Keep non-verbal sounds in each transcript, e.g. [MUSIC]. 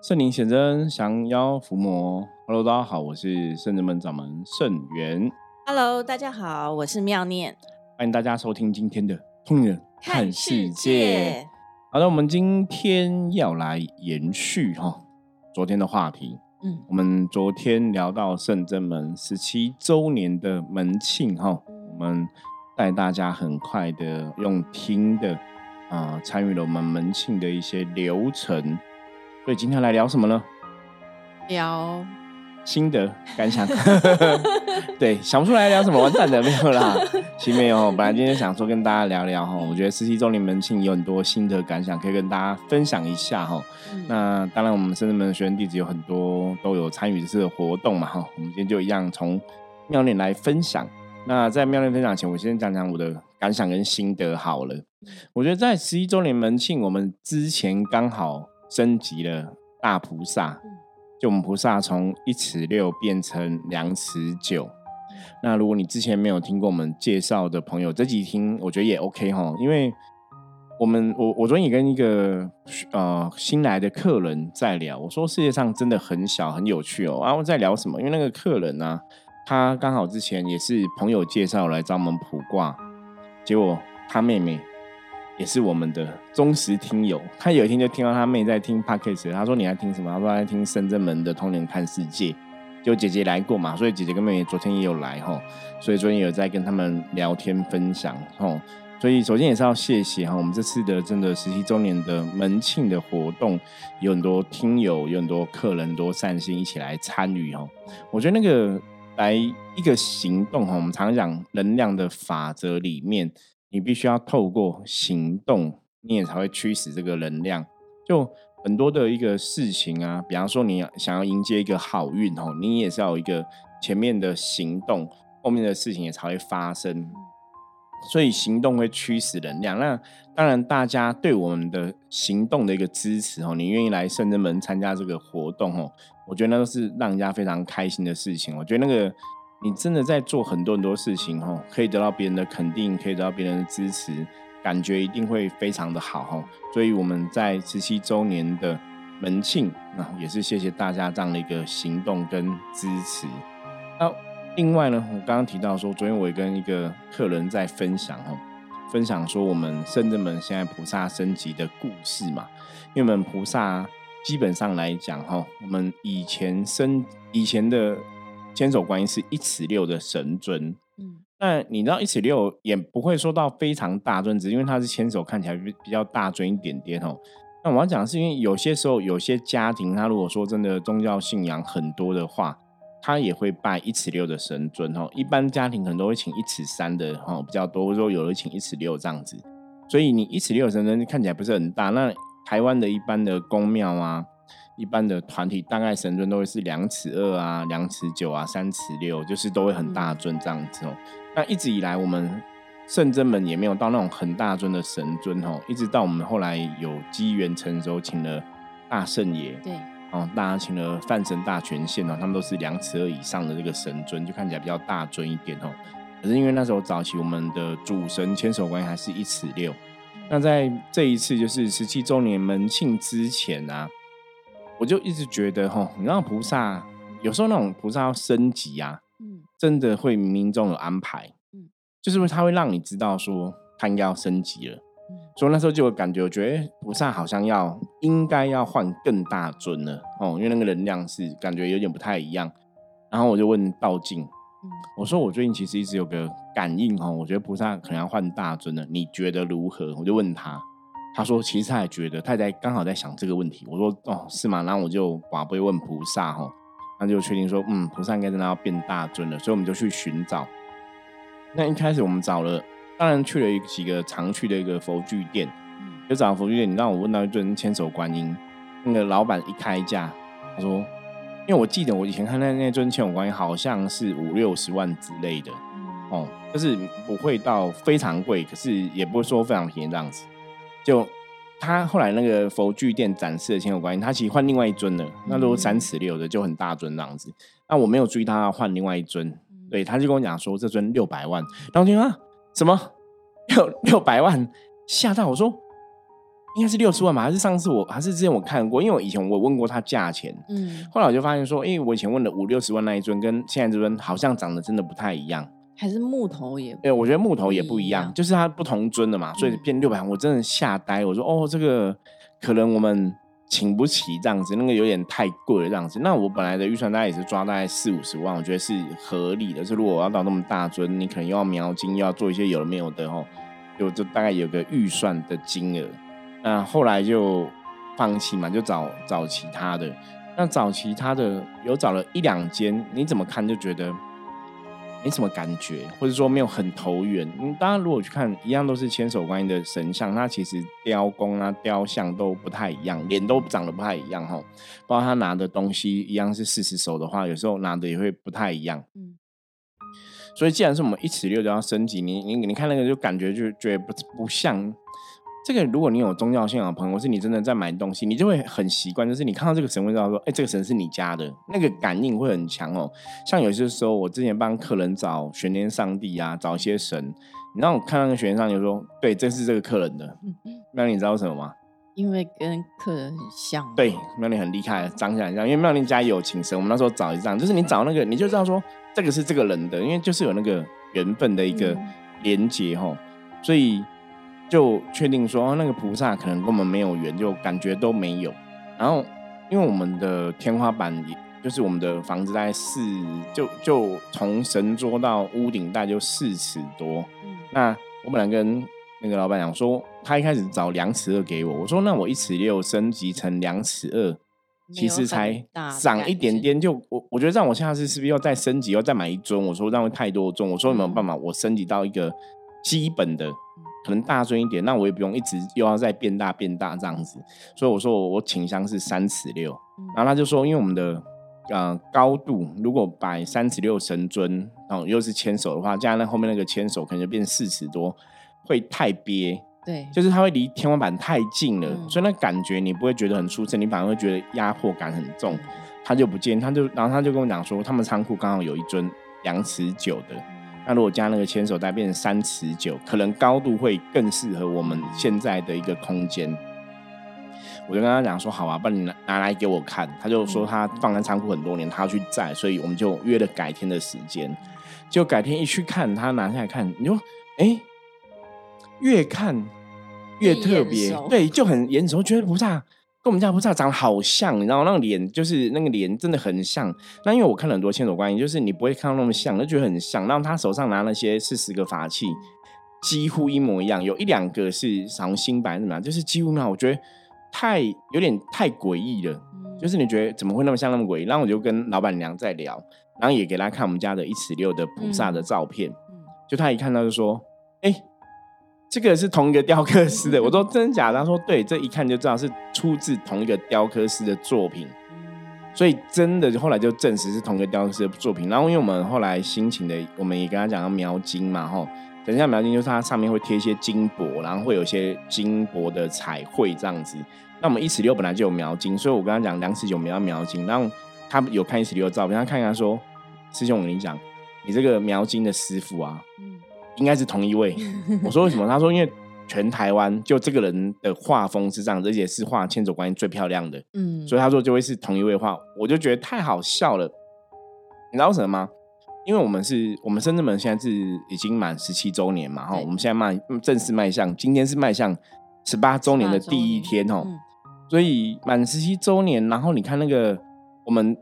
圣灵显真，降妖伏魔。Hello，大家好，我是圣人门掌门圣元。Hello，大家好，我是妙念。欢迎大家收听今天的《通灵人看世界》。好的，我们今天要来延续哈昨天的话题。嗯，我们昨天聊到圣真门十七周年的门庆哈，我们带大家很快的用听的啊，参与了我们门庆的一些流程。所以今天来聊什么呢？聊心得感想。[LAUGHS] 对，想不出来聊什么，完蛋的没有啦。其实没有，本来今天想说跟大家聊聊哈，我觉得十七周年门庆有很多心得感想可以跟大家分享一下哈。那当然，我们深圳门的学员弟子有很多都有参与这次的活动嘛哈。我们今天就一样从妙念来分享。那在妙念分享前，我先讲讲我的感想跟心得好了。我觉得在十一周年门庆，我们之前刚好。升级了大菩萨，就我们菩萨从一尺六变成两尺九。那如果你之前没有听过我们介绍的朋友，这几听我觉得也 OK 哈，因为我们我我昨天也跟一个呃新来的客人在聊，我说世界上真的很小很有趣哦。啊，我在聊什么？因为那个客人呢，他刚好之前也是朋友介绍来找我们卜卦，结果他妹妹。也是我们的忠实听友，他有一天就听到他妹在听 podcast，他说你在听什么？他说在听深圳门的《童年看世界》，就姐姐来过嘛，所以姐姐跟妹妹昨天也有来哈，所以昨天有在跟他们聊天分享哈，所以首先也是要谢谢哈，我们这次的真的十七周年的门庆的活动，有很多听友，有很多客人，多善心一起来参与哈，我觉得那个来一个行动哈，我们常讲能量的法则里面。你必须要透过行动，你也才会驱使这个能量。就很多的一个事情啊，比方说你想要迎接一个好运哦，你也是要有一个前面的行动，后面的事情也才会发生。所以行动会驱使能量。那当然，大家对我们的行动的一个支持哦，你愿意来圣真门参加这个活动哦，我觉得那都是让人家非常开心的事情。我觉得那个。你真的在做很多很多事情哦，可以得到别人的肯定，可以得到别人的支持，感觉一定会非常的好哦。所以我们在十七周年的门庆，那也是谢谢大家这样的一个行动跟支持。那另外呢，我刚刚提到说，昨天我也跟一个客人在分享哦，分享说我们圣人们现在菩萨升级的故事嘛。因为我们菩萨基本上来讲哈，我们以前升以前的。千手观音是一尺六的神尊，嗯，那你知道一尺六也不会说到非常大尊，只因为它是千手，看起来比比较大尊一点点哦。那我要讲的是，因为有些时候有些家庭，他如果说真的宗教信仰很多的话，他也会拜一尺六的神尊哦。一般家庭可能都会请一尺三的哈比较多，或者说有的请一尺六这样子。所以你一尺六神尊看起来不是很大，那台湾的一般的宫庙啊。一般的团体大概神尊都会是两尺二啊，两尺九啊，三尺六，就是都会很大尊这样子哦。那一直以来我们圣真门也没有到那种很大尊的神尊哦，一直到我们后来有机缘成熟，请了大圣爷，对，哦，大家请了范神大权限哦，他们都是两尺二以上的这个神尊，就看起来比较大尊一点哦。可是因为那时候早期我们的主神千手观音还是一尺六，那在这一次就是十七周年门庆之前啊。我就一直觉得哈，你让菩萨有时候那种菩萨要升级啊，嗯，真的会冥冥中有安排，嗯，就是他会让你知道说他应该要升级了，嗯，所以那时候就有感觉，我觉得菩萨好像要应该要换更大尊了哦，因为那个能量是感觉有点不太一样。然后我就问道静，嗯，我说我最近其实一直有个感应哈，我觉得菩萨可能要换大尊了，你觉得如何？我就问他。他说：“其实他也觉得，他在刚好在想这个问题。”我说：“哦，是吗？”然后我就把杯问菩萨哈，那就确定说：“嗯，菩萨应该真的要变大尊了。”所以我们就去寻找。那一开始我们找了，当然去了一几个常去的一个佛具店，就找佛具店。你让我问到一尊千手观音，那个老板一开价，他说：“因为我记得我以前看那那尊千手观音好像是五六十万之类的，哦，就是不会到非常贵，可是也不会说非常便宜这样子。”就他后来那个佛具店展示的千手观音，他其实换另外一尊了，那都三尺六的，就很大尊这样子。那我没有注意他换另外一尊，对，他就跟我讲说这尊六百万。然后听啊，什么六六百万？吓到我说，应该是六十万吧？还是上次我还是之前我看过？因为我以前我问过他价钱，嗯，后来我就发现说，因为我以前问的五六十万那一尊，跟现在这尊好像长得真的不太一样。还是木头也，对，我觉得木头也不一样，就是它不同尊的嘛，所以嗯变六百，我真的吓呆。我说哦，这个可能我们请不起这样子，那个有点太贵了这样子。那我本来的预算大概也是抓大概四五十万，我觉得是合理的。是如果我要到那么大尊，你可能又要描金，又要做一些有的没有的哦，就就大概有个预算的金额。那后来就放弃嘛，就找找其他的。那找其他的有找了一两间，你怎么看就觉得没什么感觉，或者说没有很投缘。嗯，当然如果去看，一样都是千手观音的神像，它其实雕工啊、雕像都不太一样，脸都长得不太一样哈。包括他拿的东西一样是四十手的话，有时候拿的也会不太一样。嗯，所以既然是我们一尺六就要升级，你你你看那个就感觉就觉得不不像。这个如果你有宗教信仰的朋友，或是你真的在买东西，你就会很习惯，就是你看到这个神会知道说，哎，这个神是你家的，那个感应会很强哦。像有些时候，我之前帮客人找玄天上帝啊，找一些神，你让我看到那个玄天上帝，就说，对，这是这个客人的。那你知道什么吗？因为跟客人很像，对，妙玲很厉害，长起来很像。因为妙玲家也有请神，我们那时候找一张，就是你找那个，你就知道说这个是这个人的，因为就是有那个缘分的一个嗯连接吼，所以就确定说、哦那个菩萨可能跟我们没有缘，就感觉都没有。然后因为我们的天花板也。就是我们的房子大概四，就就从神桌到屋顶大概就四尺多，嗯，那我本来跟那个老板讲说，他一开始找两尺二给我，我说那我一尺六升级成两尺二，其实才涨一点点就，我我觉得让我下次是不是要再升级，要再买一尊？我说这样会太多尊，我说有没有办法我升级到一个基本的，可能大尊一点，那我也不用一直又要再变大变大这样子。所以我说我我倾向是三尺六，然后他就说，因为我们的呃高度如果摆三尺六神尊，然后又是牵手的话，加上那后面那个牵手可能就变四尺多，会太憋。对，就是它会离天花板太近了，嗯所以那感觉你不会觉得很舒适，你反而会觉得压迫感很重。嗯他就不见，他就然后他就跟我讲说，他们仓库刚好有一尊两尺九的，那如果加那个牵手带变成三尺九，可能高度会更适合我们现在的一个空间。我就跟他讲说，好啊，不然你拿拿来给我看。他就说他放在仓库很多年，他要去载，所以我们就约了改天的时间。就改天一去看，他拿下来看，你说，哎、越看越特越别对，就很眼熟，觉得菩萨跟我们家菩萨长得好像，你知道那个脸就是那个脸真的很像。那因为我看了很多千手观音，就是你不会看到那么像，就觉得很像。然后他手上拿那些四十个法器，几乎一模一样，有一两个是好像新版怎么样，就是几乎一模一样。我觉得太有点太诡异了。嗯就是你觉得怎么会那么像那么诡异？然后我就跟老板娘在聊，然后也给她看我们家的一尺六的菩萨的照片，嗯就她一看到就说：“哎、这个是同一个雕刻师的。[LAUGHS] ”我说：“真的假的？”她说：“对，这一看就知道是出自同一个雕刻师的作品。”所以真的后来就证实是同一个雕刻师的作品。然后因为我们后来新请的，我们也跟他讲要描金嘛，吼，等一下描金就是它上面会贴一些金箔，然后会有一些金箔的彩绘这样子。那我们一尺六本来就有描金，所以我跟他讲两尺九没有描金，然后他有看一尺六的照片，他看一下说：“师兄，我跟你讲，你这个描金的师傅啊，应该是同一位。[LAUGHS] ”我说为什么？他说因为全台湾就这个人的画风是这样子，而且是画千手观音最漂亮的。嗯，所以他说就会是同一位画，我就觉得太好笑了。你知道为什么吗？因为我们是我们深圳门现在是已经满十七周年嘛，哈，我们现在迈正式迈向，今天是迈向十八周年的第一天哦，嗯所以满十七周年，然后你看那个我们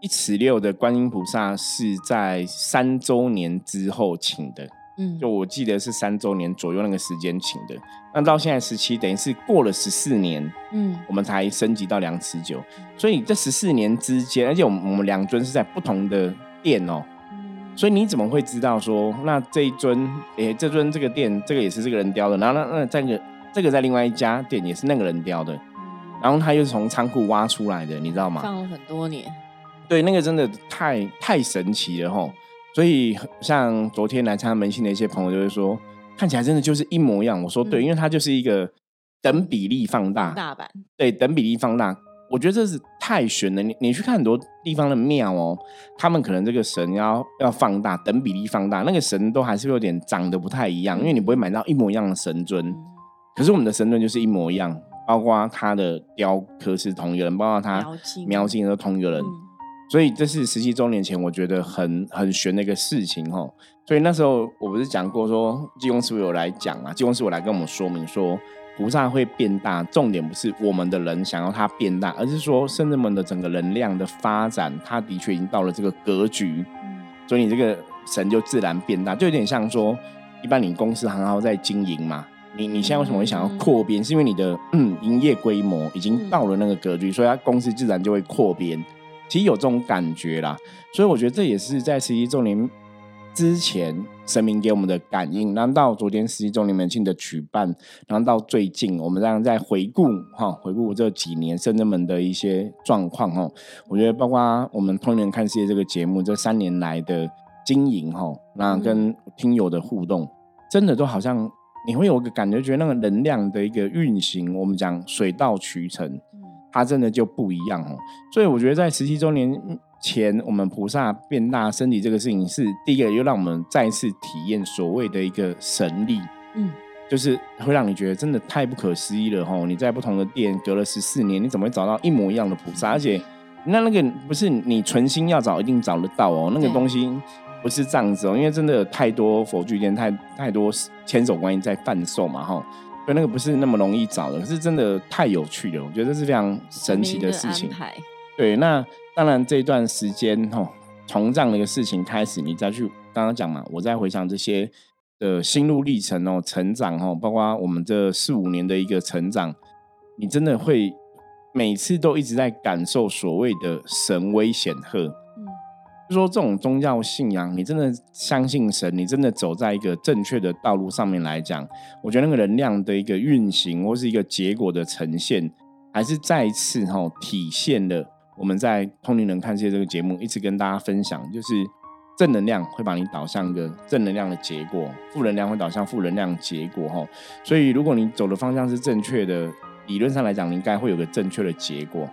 一尺六的观音菩萨是在三周年之后请的，嗯，就我记得是三周年左右那个时间请的，那到现在十七，等于是过了十四年，嗯。我们才升级到两尺九，所以这十四年之间，而且我们我们两尊是在不同的店哦，嗯。所以你怎么会知道说，那这一尊，诶，这尊这个店，这个也是这个人雕的，然后那那这个这个在另外一家店也是那个人雕的，然后他又是从仓库挖出来的，你知道吗？放了很多年，对，那个真的太太神奇了吼。所以像昨天来参加门庆的一些朋友就会说，看起来真的就是一模一样。我说对，嗯因为它就是一个等比例放大，大版，对，等比例放大，我觉得这是太玄了。你你去看很多地方的庙哦，他们可能这个神要要放大，等比例放大，那个神都还是有点长得不太一样，因为你不会买到一模一样的神尊。嗯可是我们的神尊就是一模一样，包括他的雕刻是同一个人，包括他描金描金都同一个人。嗯所以这是十七周年前，我觉得很很悬的一个事情哦。所以那时候我不是讲过说，济公师傅有来讲嘛，济公师傅来跟我们说明说，菩萨会变大，重点不是我们的人想要它变大，而是说圣人们的整个能量的发展，它的确已经到了这个格局，嗯所以你这个神就自然变大，就有点像说，一般你公司行号在经营嘛。你你现在为什么会想要扩编？是因为你的嗯营业规模已经到了那个格局，所以它公司自然就会扩编。其实有这种感觉啦，所以我觉得这也是在十一周年之前神明给我们的感应。然后到昨天十一周年门庆的举办，然后到最近我们这样在回顾哈，回顾这几年圣人们的一些状况哈，我觉得包括我们通年看世界这个节目这三年来的经营哈，那跟听友的互动，真的都好像你会有个感觉，觉得那个能量的一个运行，我们讲水到渠成。嗯它真的就不一样哦。所以我觉得在十七周年前，我们菩萨变大身体这个事情是第一个，又让我们再次体验所谓的一个神力，嗯就是会让你觉得真的太不可思议了吼！你在不同的店隔了十四年，你怎么会找到一模一样的菩萨？而且那那个不是你存心要找，一定找得到哦。那个对东西不是这样子哦，因为真的有太多佛具店，太太多千手观音在贩售嘛吼。所以那个不是那么容易找的，可是真的太有趣了，我觉得这是非常神奇的事情对，那当然这一段时间吼，从这样的一个事情开始，你再去刚刚讲嘛，我再回想这些的心路历程哦，成长哦，包括我们这四五年的一个成长，你真的会每次都一直在感受所谓的神威显赫。就说这种宗教信仰，你真的相信神，你真的走在一个正确的道路上面来讲，我觉得那个能量的一个运行或是一个结果的呈现，还是再一次哈、体现了我们在《通灵人看世界》这个节目一直跟大家分享，就是正能量会把你导向一个正能量的结果，负能量会导向负能量结果哈。所以如果你走的方向是正确的，理论上来讲，你应该会有个正确的结果。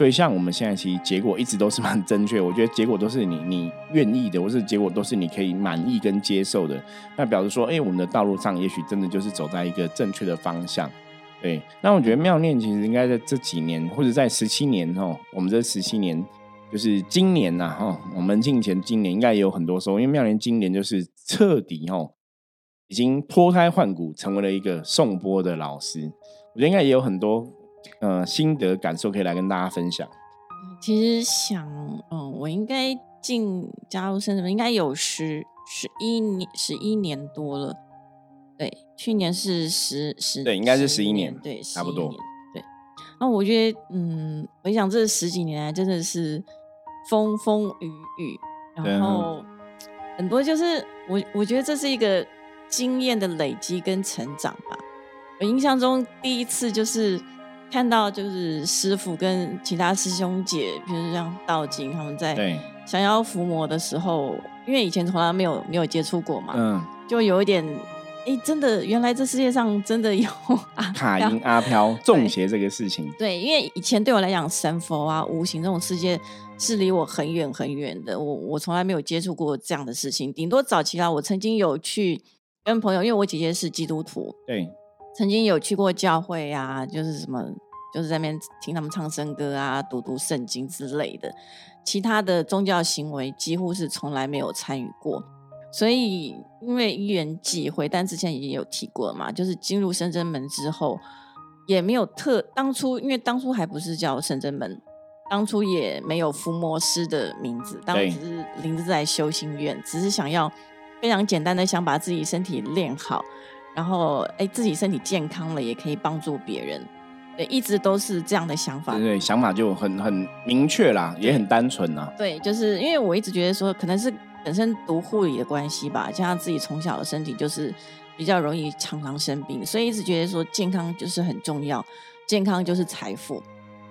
所以像我们现在其实结果一直都是蛮正确，我觉得结果都是你你愿意的，或是结果都是你可以满意跟接受的。那表示说，哎、我们的道路上也许真的就是走在一个正确的方向。对，那我觉得妙念其实应该在这几年，或者在十七年哦，我们这十七年就是今年呐、哈，我们进前今年应该也有很多收获，因为妙念今年就是彻底哦，已经脱胎换骨，成为了一个颂钵的老师。我觉得应该也有很多呃心得感受可以来跟大家分享。其实想，嗯，我应该进加入圣人门应该有十十一年十一年多了。对，去年是十十，对应该是十一年对，差不多11年。对，那我觉得，嗯，我想这十几年来真的是风风雨雨，然后很多就是我我觉得这是一个经验的累积跟成长吧。我印象中第一次就是看到就是师傅跟其他师兄姐，比如像道金他们在对，降妖伏魔的时候，因为以前从来没有没有接触过嘛，嗯，就有一点，哎，真的原来这世界上真的有 [LAUGHS] 啊卡因阿飘中邪这个事情，对，因为以前对我来讲，神佛啊、无形这种世界是离我很远很远的，我我从来没有接触过这样的事情。顶多早期啊，我曾经有去跟朋友，因为我姐姐是基督徒，对，曾经有去过教会啊，就是什么，就是在那边听他们唱圣歌啊、读读圣经之类的。其他的宗教行为几乎是从来没有参与过。所以，因为因缘际会，但之前已经有提过了嘛，就是进入深圳门之后，也没有特当初，因为当初还不是叫深圳门，当初也没有伏魔师的名字，当对时只是灵芝在修心院，只是想要非常简单的想把自己身体练好，然后哎自己身体健康了，也可以帮助别人，对，一直都是这样的想法对。对，想法就很很明确啦，也很单纯呐。对，就是因为我一直觉得说，可能是本身读护理的关系吧，加上自己从小的身体就是比较容易常常生病，所以一直觉得说健康就是很重要，健康就是财富，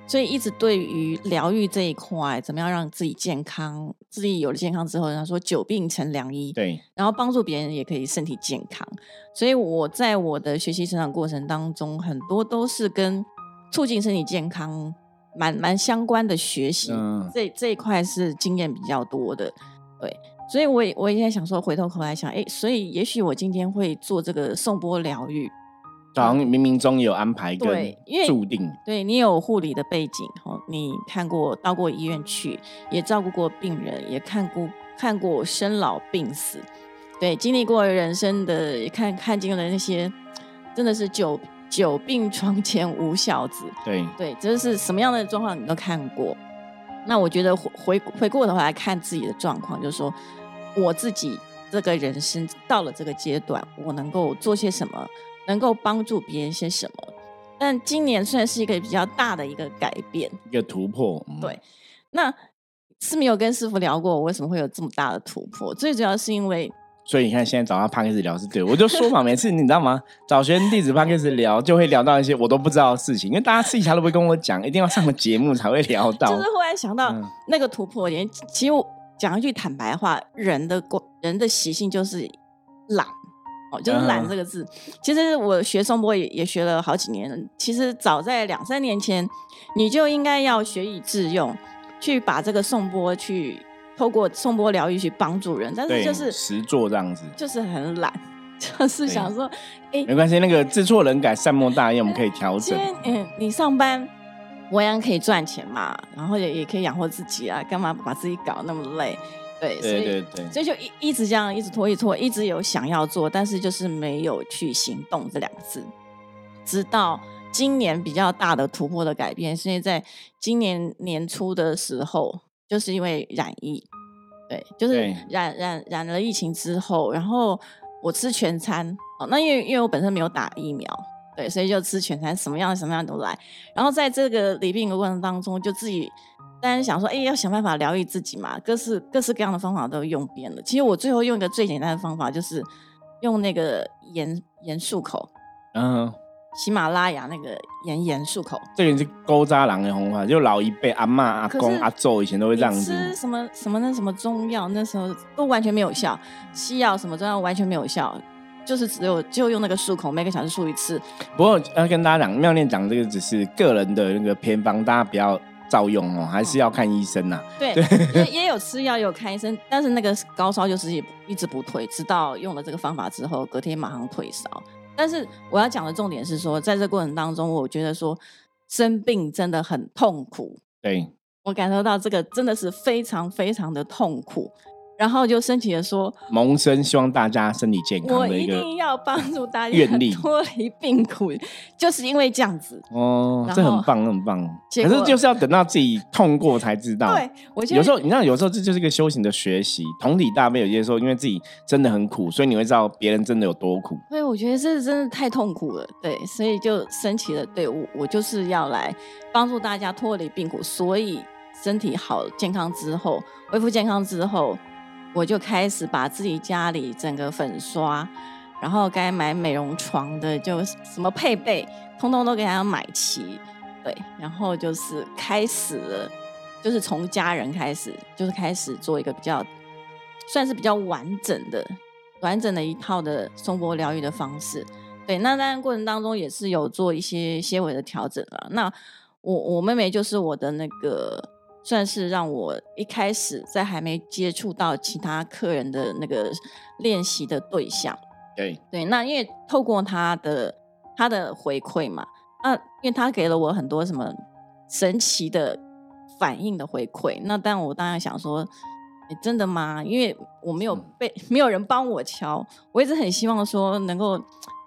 所以一直对于疗愈这一块，怎么样让自己健康，自己有了健康之后，人家说久病成良医，对，然后帮助别人也可以身体健康。所以我在我的学习成长过程当中，很多都是跟促进身体健康蛮蛮相关的学习。嗯，这这一块是经验比较多的，对，所以我也我也在想说，回头口来想，哎，所以也许我今天会做这个颂钵疗愈，好像冥冥中有安排跟注定。对你有护理的背景哦，你看过到过医院去，也照顾过病人，也看过看过生老病死，对，经历过人生的，也看看尽了那些，真的是久久病床前无孝子，对，对，这是什么样的状况你都看过。那我觉得回回回过头来看自己的状况，就是说我自己这个人生到了这个阶段，我能够做些什么，能够帮助别人些什么。但今年算是一个比较大的一个改变。一个突破。嗯对那是没有跟师傅聊过，我为什么会有这么大的突破？最主要是因为所以你看，现在找他 p a c k 聊是对，我就说嘛，每次你知道吗？找学生弟子 p a c k 聊，就会聊到一些我都不知道的事情，因为大家私底下都不会跟我讲，一定要上个节目才会聊到。就是忽然想到嗯那个突破点。其实我讲一句坦白话，人的过人的习性就是懒。哦，就是“懒”嗯这个字。其实我学颂钵也也学了好几年了。其实早在两三年前，你就应该要学以致用，去把这个颂钵去透过颂钵疗愈去帮助人。但是，就是实做这样子，就是很懒，[LAUGHS] 就是想说，哎、没关系，那个知错能改，善莫大焉，我们可以调整。嗯，你上班，我样可以赚钱嘛，然后也也可以养活自己啊，干嘛把自己搞那么累？对，所对以对对，所以就一一直这样，一直拖，一直拖，一直有想要做，但是就是没有去行动这两个字。直到今年比较大的突破的改变，是因为在今年年初的时候，就是因为染疫，对，就是染染染了疫情之后，然后我吃全餐哦，那因为因为我本身没有打疫苗，对，所以就吃全餐，什么样什么样都来。然后在这个离病的过程当中，就自己当然想说，哎，要想办法疗愈自己嘛，各式各式各样的方法都用遍了。其实我最后用一个最简单的方法，就是用那个盐盐漱口，嗯，喜马拉雅那个盐盐漱口。这个是勾扎郎的红话，就老一辈阿嬷、阿公、阿祖以前都会这样子。吃什么什么那什么中药，那时候都完全没有效，西药什么中药完全没有效，就是只有就用那个漱口，每个小时漱一次。不过要跟大家讲，妙念讲这个只是个人的那个偏方，大家不要照用哦，还是要看医生呐、对，也 [LAUGHS] 也有吃药，也有看医生，但是那个高烧就是也一直不退，直到用了这个方法之后，隔天马上退烧。但是我要讲的重点是说，在这过程当中，我觉得说生病真的很痛苦，对，我感受到这个真的是非常非常的痛苦，然后就升起了说，萌生希望大家身体健康我的一个一定要帮助大家愿力脱离病苦，就是因为这样子。哦，然这很棒，很棒。结可是就是要等到自己痛过才知道。[LAUGHS] 对，我觉得有时候你知道，有时候这就是一个修行的学习。同理大悲，有些时候因为自己真的很苦，所以你会知道别人真的有多苦。所以我觉得这真的太痛苦了，对，所以就升起了对我，我就是要来帮助大家脱离病苦，所以身体好健康之后，恢复健康之后，我就开始把自己家里整个粉刷，然后该买美容床的就什么配备，通通都给他买齐，对，然后就是开始了，就是从家人开始，就是开始做一个比较算是比较完整的、完整的一套的松波疗愈的方式。对，那当然过程当中也是有做一些些微的调整了。那我我妹妹就是我的那个，算是让我一开始在还没接触到其他客人的那个练习的对象。对，对，那因为透过他的他的回馈嘛，那因为他给了我很多什么神奇的反应的回馈，那但我当然想说，诶真的吗？因为我没有嗯被 [LAUGHS] 没有人帮我敲，我一直很希望说能够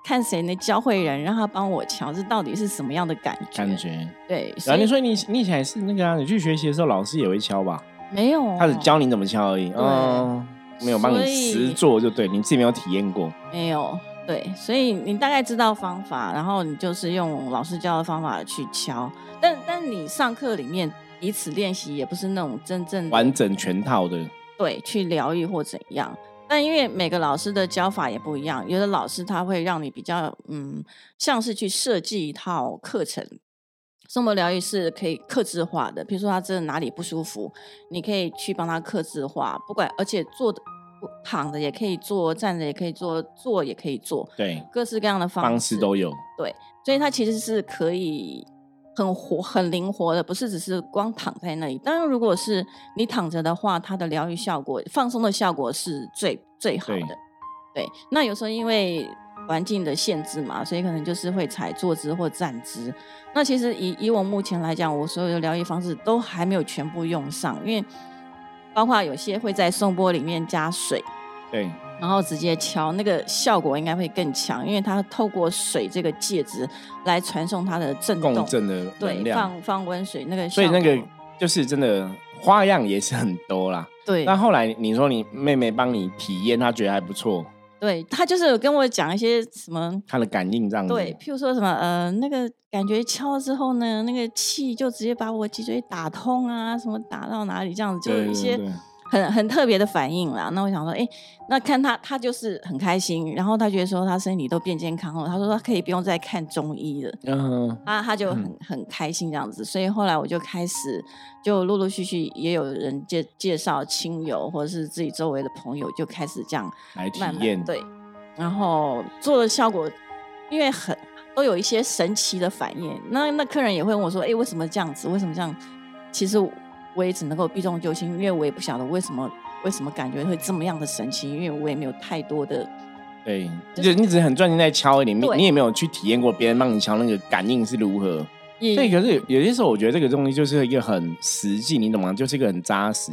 看谁能教会人，让他帮我敲，这到底是什么样的感觉？感觉。对，所然后以你说你你以前也是那个啊，你去学习的时候，老师也会敲吧？没有，他只教你怎么敲而已，哦，没有帮你实做就对，你自己没有体验过。没有，对，所以你大概知道方法，然后你就是用老师教的方法去敲，但但你上课里面彼此练习，也不是那种真正完整全套的，对去疗愈或怎样。但因为每个老师的教法也不一样，有的老师他会让你比较嗯，像是去设计一套课程。生活疗愈是可以克制化的，比如说他真的哪里不舒服，你可以去帮他克制化，不管而且坐的躺着也可以做，站着也可以做，坐也可以做，对，各式各样的方方式都有。对所以它其实是可以很活、很灵活的，不是只是光躺在那里。当然，如果是你躺着的话，它的疗愈效果、放松的效果是最最好对的。对，那有时候因为环境的限制嘛，所以可能就是会采坐姿或站姿。那其实以以我目前来讲，我所有的疗愈方式都还没有全部用上，因为包括有些会在颂钵里面加水，对，然后直接敲，那个效果应该会更强，因为它透过水这个介质来传送它的震动，共振的能对，量，放放温水那个，所以那个就是真的花样也是很多啦。对，那后来你说你妹妹帮你体验，她觉得还不错。对他就是有跟我讲一些什么，他的感应这样子。对，譬如说什么呃，那个感觉敲了之后呢，那个气就直接把我脊椎打通啊，什么打到哪里这样子，就一些。很很特别的反应啦，那我想说，哎，那看他他就是很开心，然后他觉得说他身体都变健康了，他说他可以不用再看中医了，嗯，他他就很很开心这样子，所以后来我就开始就陆陆续续也有人介介绍亲友或者是自己周围的朋友就开始这样来体验，对，然后做的效果，因为很都有一些神奇的反应，那那客人也会问我说，哎，为什么这样子？为什么这样？其实。我也只能够避重就轻，因为我也不晓得为什么为什么感觉会这么样的神奇，因为我也没有太多的对，就是你只是很专心在敲你，你也没有去体验过别人帮你敲那个感应是如何。对，可是有些时候我觉得这个东西就是一个很实际，你懂吗？就是一个很扎实。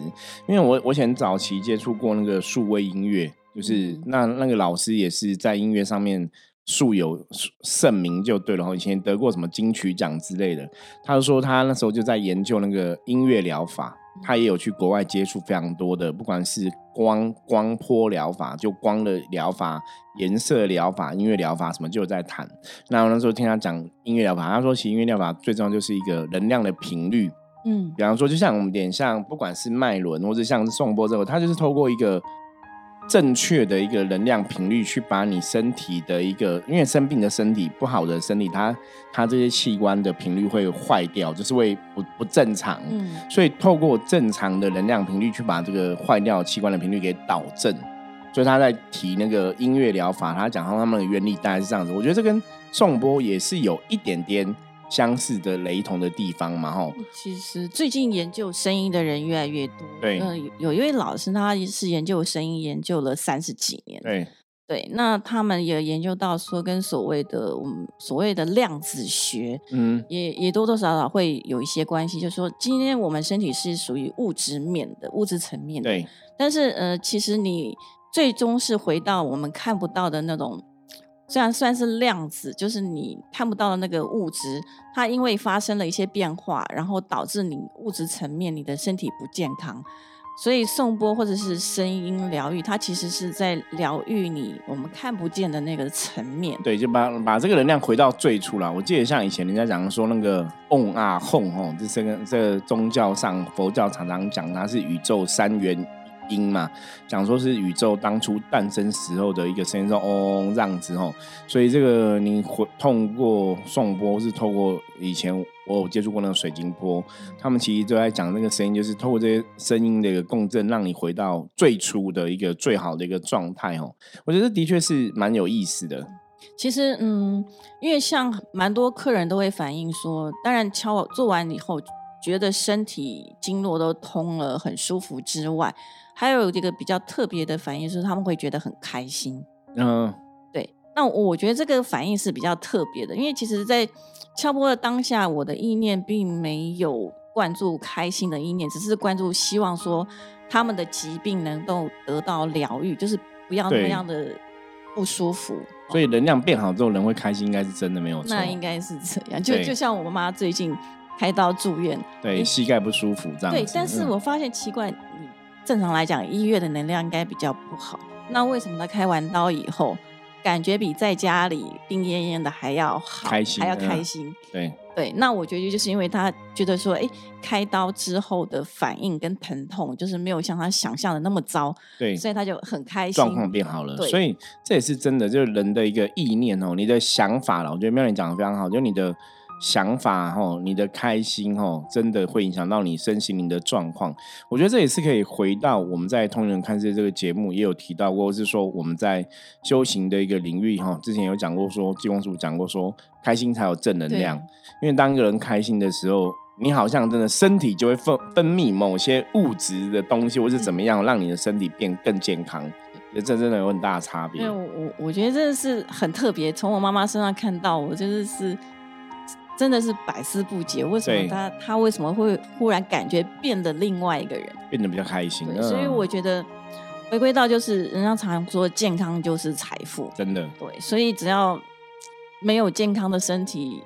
因为我我以前早期接触过那个数位音乐，就是那那个老师也是在音乐上面。素有盛名就对了哈，以前得过什么金曲奖之类的。他就说他那时候就在研究那个音乐疗法，他也有去国外接触非常多的，不管是光光波疗法，就光的疗法、颜色疗法、音乐疗法什么，就在谈。那我那时候听他讲音乐疗法，他说其实音乐疗法最重要就是一个能量的频率。嗯，比方说就像我们点像不管是脉轮或者像是颂钵这个，它就是透过一个。正确的一个能量频率，去把你身体的一个，因为生病的身体不好的身体，它它这些器官的频率会坏掉，就是会不不正常。嗯，所以透过正常的能量频率去把这个坏掉器官的频率给导正。所以他在提那个音乐疗法，他讲到他们的原理大概是这样子。我觉得这跟颂钵也是有一点点。相似的雷同的地方嘛，吼。其实最近研究声音的人越来越多。对，嗯，有一位老师，他是研究声音研究了三十几年。对，对，那他们也研究到说，跟所谓的我们所谓的量子学，嗯，也也多多少少会有一些关系。就是说，今天我们身体是属于物质面的物质层面的，对。但是，呃，其实你最终是回到我们看不到的那种。虽然算是量子，就是你看不到的那个物质，它因为发生了一些变化，然后导致你物质层面你的身体不健康，所以颂钵或者是声音疗愈，它其实是在疗愈你我们看不见的那个层面。对，就把把这个能量回到最初了。我记得像以前人家讲说那个嗡啊吽哦，这这个这个宗教上佛教常常讲它是宇宙三元。音嘛，讲说是宇宙当初诞生时候的一个声音，说嗡这样子吼，所以这个你通过颂波，是透过以前我有接触过那个水晶波，他们其实都在讲那个声音，就是透过这些声音的一个共振，让你回到最初的一个最好的一个状态哦。我觉得的确是蛮有意思的。其实，嗯，因为像蛮多客人都会反映说，当然敲做完以后，觉得身体经络都通了，很舒服之外。还有这个比较特别的反应是，他们会觉得很开心。嗯，对。那我觉得这个反应是比较特别的，因为其实，在敲波的当下，我的意念并没有灌注开心的意念，只是灌注希望说他们的疾病能够得到疗愈，就是不要那样的不舒服。所以能量变好之后，人会开心，应该是真的没有错。那应该是这样。[LAUGHS] 就就像我妈最近开刀住院，对膝盖不舒服这样。对，但是我发现奇怪，你。正常来讲，医院的能量应该比较不好。那为什么他开完刀以后，感觉比在家里病恹恹的还要好，开心还要开心？对对，那我觉得就是因为他觉得说，哎，开刀之后的反应跟疼痛，就是没有像他想象的那么糟，对，所以他就很开心，状况变好了。所以这也是真的，就是人的一个意念哦，你的想法了。我觉得妙玲讲的非常好，就你的。想法哈，你的开心哈，真的会影响到你身心灵的状况。我觉得这也是可以回到我们在《通人看世界》这个节目也有提到过，是说我们在修行的一个领域哈，之前有讲过说，金光叔讲过说，开心才有正能量。因为当一个人开心的时候，你好像真的身体就会分分泌某些物质的东西，或是怎么样，让你的身体变更健康。这真的有很大的差别。因为我我我觉得真的是很特别，从我妈妈身上看到，我真的是真的是百思不解，为什么对她她为什么会忽然感觉变得另外一个人？变得比较开心，对，所以嗯我觉得回归到就是人家常说健康就是财富，真的对，所以只要没有健康的身体，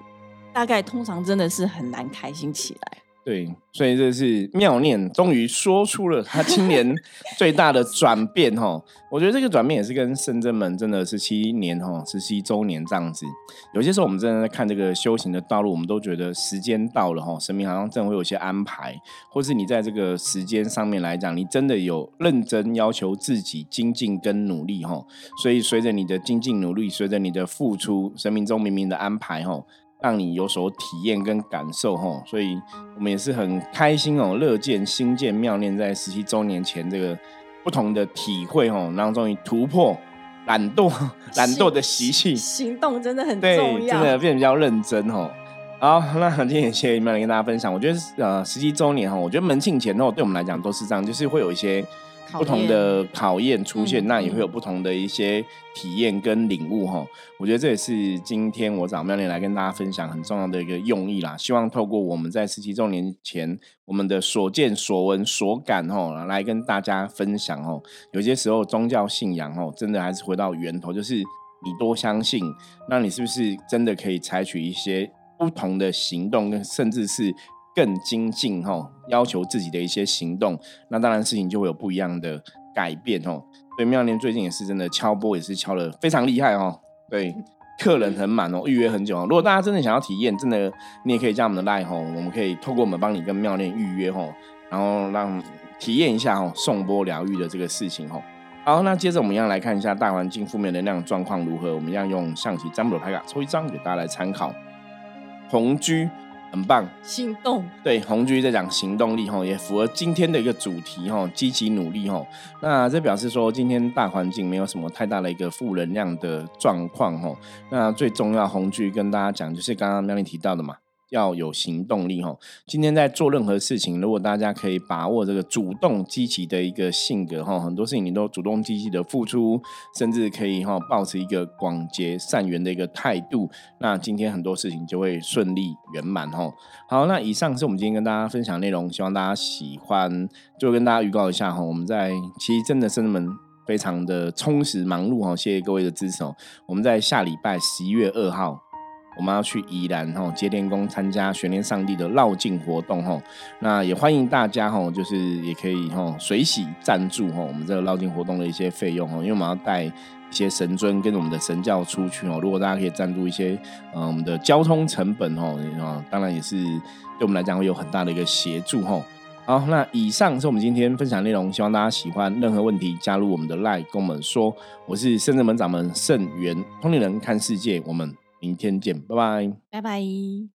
大概通常真的是很难开心起来。对，所以这是妙念终于说出了他今年 [LAUGHS] 最大的转变哈。我觉得这个转变也是跟圣真门真的十七年哈，十七周年这样子。有些时候我们真的在看这个修行的道路，我们都觉得时间到了哈，神明好像真的会有些安排，或是你在这个时间上面来讲，你真的有认真要求自己精进跟努力哈。所以随着你的精进努力，随着你的付出，神明中明明的安排哈。让你有所体验跟感受吼，所以我们也是很开心哦，乐见新建妙念在十七周年前这个不同的体会吼，然后终于突破懒惰 [LAUGHS] 懒惰的习气，行动真的很，重要。真的变得比较认真哦。好，那今天也谢谢妙念跟大家分享。我觉得呃，十七周年哈，我觉得门庆前后对我们来讲都是这样，就是会有一些考不同的考验出现，嗯那也会有不同的一些体验跟领悟哈。我觉得这也是今天我找妙莲来跟大家分享很重要的一个用意啦。希望透过我们在十七周年前我们的所见所闻所感哈，来跟大家分享哦。有些时候宗教信仰哦，真的还是回到源头，就是你多相信，那你是不是真的可以采取一些不同的行动，跟甚至是更精进哈，要求自己的一些行动，那当然事情就会有不一样的改变哦。所以妙念最近也是真的敲波，也是敲的非常厉害哦。对，客人很满哦，预约很久哦。如果大家真的想要体验，真的你也可以加我们的 line 吼，我们可以透过我们帮你跟妙念预约吼，然后让体验一下哦送波疗愈的这个事情吼。好，那接着我们一样来看一下大环境负面能量状况如何。我们一样用象棋占卜的牌卡抽一张给大家来参考。红居很棒，行动，对，红居在讲行动力哈，也符合今天的一个主题哈，积极努力哈。那这表示说，今天大环境没有什么太大的一个负能量的状况哈。那最重要，红居跟大家讲，就是刚刚妙丽提到的嘛，要有行动力哈。今天在做任何事情，如果大家可以把握这个主动积极的一个性格哈，很多事情你都主动积极的付出，甚至可以哈保持一个广结善缘的一个态度，那今天很多事情就会顺利圆满哈。好，那以上是我们今天跟大家分享内容，希望大家喜欢。就跟大家预告一下哈，我们在其实真的生们非常的充实忙碌哈，谢谢各位的支持哦。我们在下礼拜十一月二号。我们要去宜兰哈接天宫参加玄天上帝的绕境活动哈，那也欢迎大家哈，就是也可以哈随喜赞助哈我们这个绕境活动的一些费用哈，因为我们要带一些神尊跟我们的神教出去哦。如果大家可以赞助一些呃我们的交通成本哦，啊当然也是对我们来讲会有很大的一个协助哈。好，那以上是我们今天分享内容，希望大家喜欢。任何问题加入我们的 line 跟我们说。我是圣正门掌门圣元通灵人看世界，我们。明天见，拜拜。拜拜。